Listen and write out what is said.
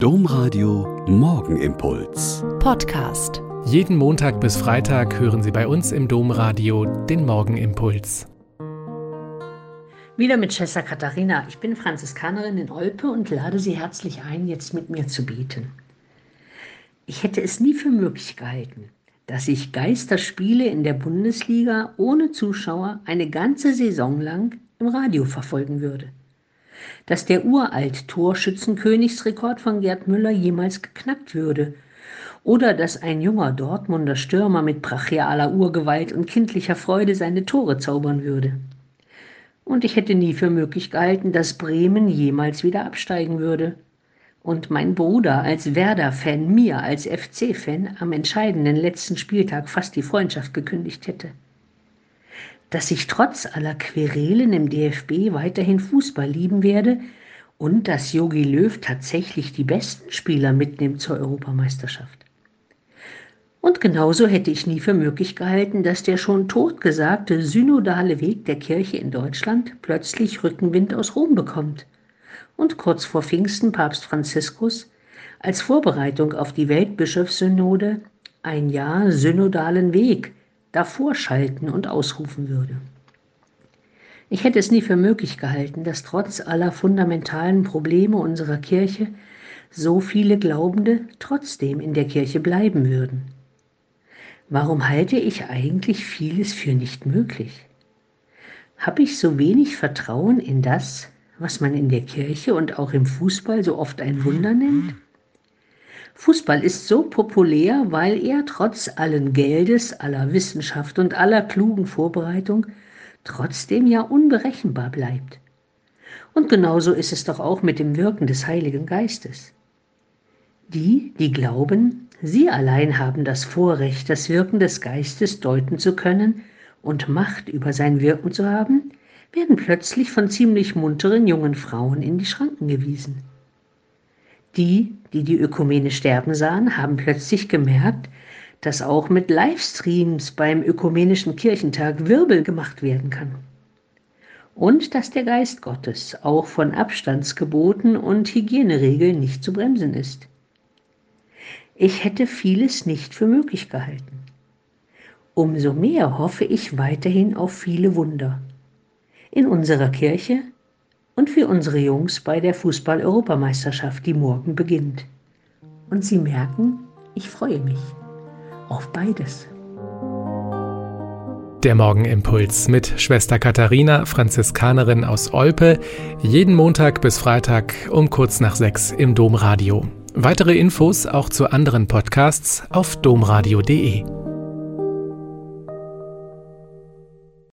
Domradio Morgenimpuls. Podcast. Jeden Montag bis Freitag hören Sie bei uns im Domradio den Morgenimpuls. Wieder mit Schwester Katharina. Ich bin Franziskanerin in Olpe und lade Sie herzlich ein, jetzt mit mir zu beten. Ich hätte es nie für möglich gehalten, dass ich Geisterspiele in der Bundesliga ohne Zuschauer eine ganze Saison lang im Radio verfolgen würde dass der uralt Torschützenkönigsrekord von Gerd Müller jemals geknackt würde oder dass ein junger Dortmunder Stürmer mit brachialer Urgewalt und kindlicher Freude seine Tore zaubern würde. Und ich hätte nie für möglich gehalten, dass Bremen jemals wieder absteigen würde. Und mein Bruder als Werder-Fan mir als FC-Fan am entscheidenden letzten Spieltag fast die Freundschaft gekündigt hätte dass ich trotz aller Querelen im DFB weiterhin Fußball lieben werde und dass Jogi Löw tatsächlich die besten Spieler mitnimmt zur Europameisterschaft. Und genauso hätte ich nie für möglich gehalten, dass der schon totgesagte synodale Weg der Kirche in Deutschland plötzlich Rückenwind aus Rom bekommt und kurz vor Pfingsten Papst Franziskus als Vorbereitung auf die Weltbischofssynode ein Jahr synodalen Weg davor schalten und ausrufen würde. Ich hätte es nie für möglich gehalten, dass trotz aller fundamentalen Probleme unserer Kirche so viele Glaubende trotzdem in der Kirche bleiben würden. Warum halte ich eigentlich vieles für nicht möglich? Habe ich so wenig Vertrauen in das, was man in der Kirche und auch im Fußball so oft ein Wunder nennt? Fußball ist so populär, weil er trotz allen Geldes, aller Wissenschaft und aller klugen Vorbereitung trotzdem ja unberechenbar bleibt. Und genauso ist es doch auch mit dem Wirken des Heiligen Geistes. Die, die glauben, sie allein haben das Vorrecht, das Wirken des Geistes deuten zu können und Macht über sein Wirken zu haben, werden plötzlich von ziemlich munteren jungen Frauen in die Schranken gewiesen. Die, die die Ökumene sterben sahen, haben plötzlich gemerkt, dass auch mit Livestreams beim Ökumenischen Kirchentag Wirbel gemacht werden kann. Und dass der Geist Gottes auch von Abstandsgeboten und Hygieneregeln nicht zu bremsen ist. Ich hätte vieles nicht für möglich gehalten. Umso mehr hoffe ich weiterhin auf viele Wunder. In unserer Kirche, und für unsere Jungs bei der Fußball-Europameisterschaft, die morgen beginnt. Und sie merken, ich freue mich auf beides. Der Morgenimpuls mit Schwester Katharina, Franziskanerin aus Olpe, jeden Montag bis Freitag um kurz nach sechs im Domradio. Weitere Infos auch zu anderen Podcasts auf domradio.de.